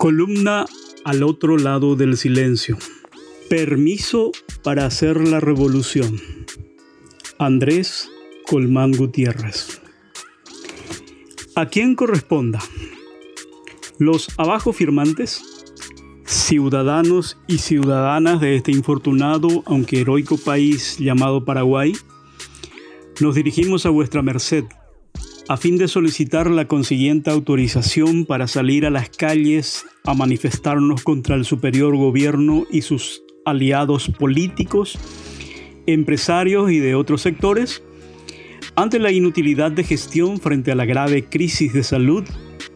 Columna al otro lado del silencio. Permiso para hacer la revolución. Andrés Colmán Gutiérrez. ¿A quién corresponda? Los abajo firmantes, ciudadanos y ciudadanas de este infortunado, aunque heroico país llamado Paraguay, nos dirigimos a vuestra merced a fin de solicitar la consiguiente autorización para salir a las calles a manifestarnos contra el superior gobierno y sus aliados políticos, empresarios y de otros sectores, ante la inutilidad de gestión frente a la grave crisis de salud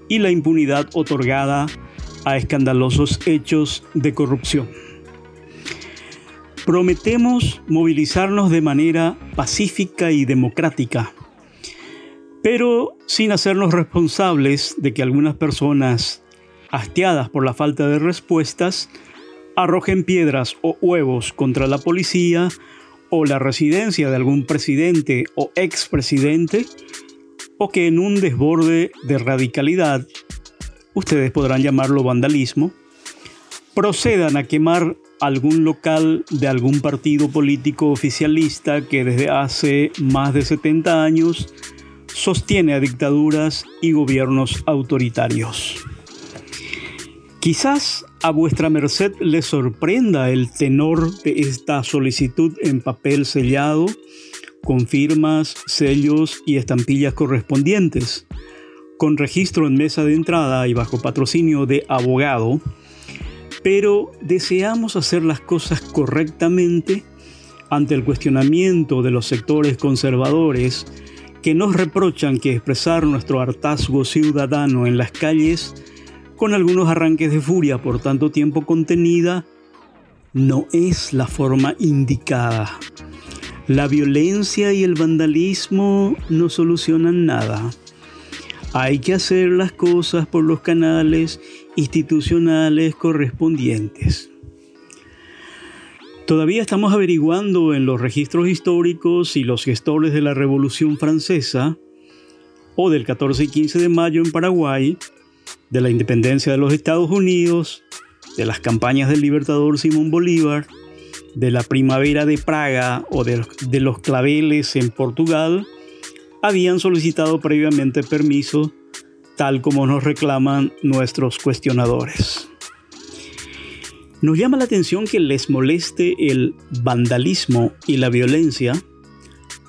y la impunidad otorgada a escandalosos hechos de corrupción. Prometemos movilizarnos de manera pacífica y democrática pero sin hacernos responsables de que algunas personas, hastiadas por la falta de respuestas, arrojen piedras o huevos contra la policía o la residencia de algún presidente o expresidente, o que en un desborde de radicalidad, ustedes podrán llamarlo vandalismo, procedan a quemar algún local de algún partido político oficialista que desde hace más de 70 años sostiene a dictaduras y gobiernos autoritarios. Quizás a vuestra merced le sorprenda el tenor de esta solicitud en papel sellado, con firmas, sellos y estampillas correspondientes, con registro en mesa de entrada y bajo patrocinio de abogado, pero deseamos hacer las cosas correctamente ante el cuestionamiento de los sectores conservadores que nos reprochan que expresar nuestro hartazgo ciudadano en las calles con algunos arranques de furia por tanto tiempo contenida no es la forma indicada. La violencia y el vandalismo no solucionan nada. Hay que hacer las cosas por los canales institucionales correspondientes. Todavía estamos averiguando en los registros históricos si los gestores de la Revolución Francesa o del 14 y 15 de mayo en Paraguay, de la independencia de los Estados Unidos, de las campañas del libertador Simón Bolívar, de la primavera de Praga o de, de los claveles en Portugal, habían solicitado previamente permiso, tal como nos reclaman nuestros cuestionadores. Nos llama la atención que les moleste el vandalismo y la violencia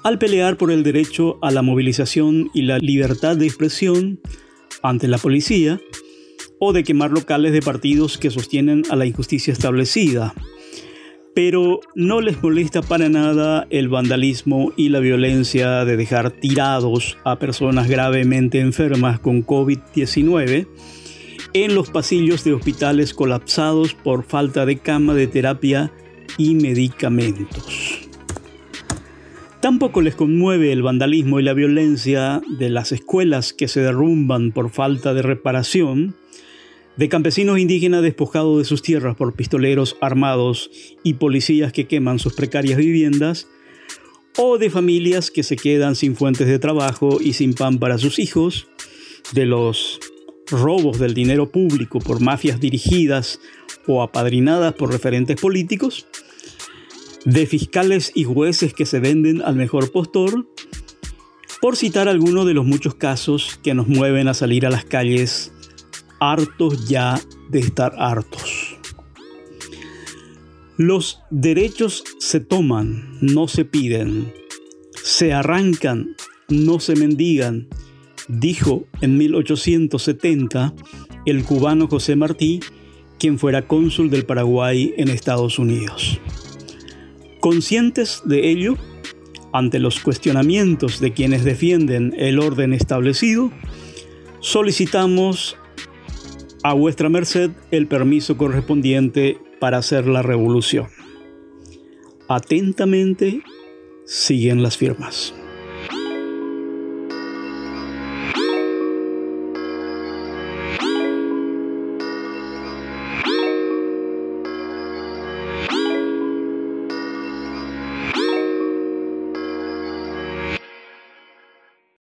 al pelear por el derecho a la movilización y la libertad de expresión ante la policía o de quemar locales de partidos que sostienen a la injusticia establecida. Pero no les molesta para nada el vandalismo y la violencia de dejar tirados a personas gravemente enfermas con COVID-19 en los pasillos de hospitales colapsados por falta de cama de terapia y medicamentos. Tampoco les conmueve el vandalismo y la violencia de las escuelas que se derrumban por falta de reparación, de campesinos indígenas despojados de sus tierras por pistoleros armados y policías que queman sus precarias viviendas, o de familias que se quedan sin fuentes de trabajo y sin pan para sus hijos, de los robos del dinero público por mafias dirigidas o apadrinadas por referentes políticos, de fiscales y jueces que se venden al mejor postor, por citar algunos de los muchos casos que nos mueven a salir a las calles hartos ya de estar hartos. Los derechos se toman, no se piden, se arrancan, no se mendigan, dijo en 1870 el cubano José Martí, quien fuera cónsul del Paraguay en Estados Unidos. Conscientes de ello, ante los cuestionamientos de quienes defienden el orden establecido, solicitamos a vuestra merced el permiso correspondiente para hacer la revolución. Atentamente siguen las firmas.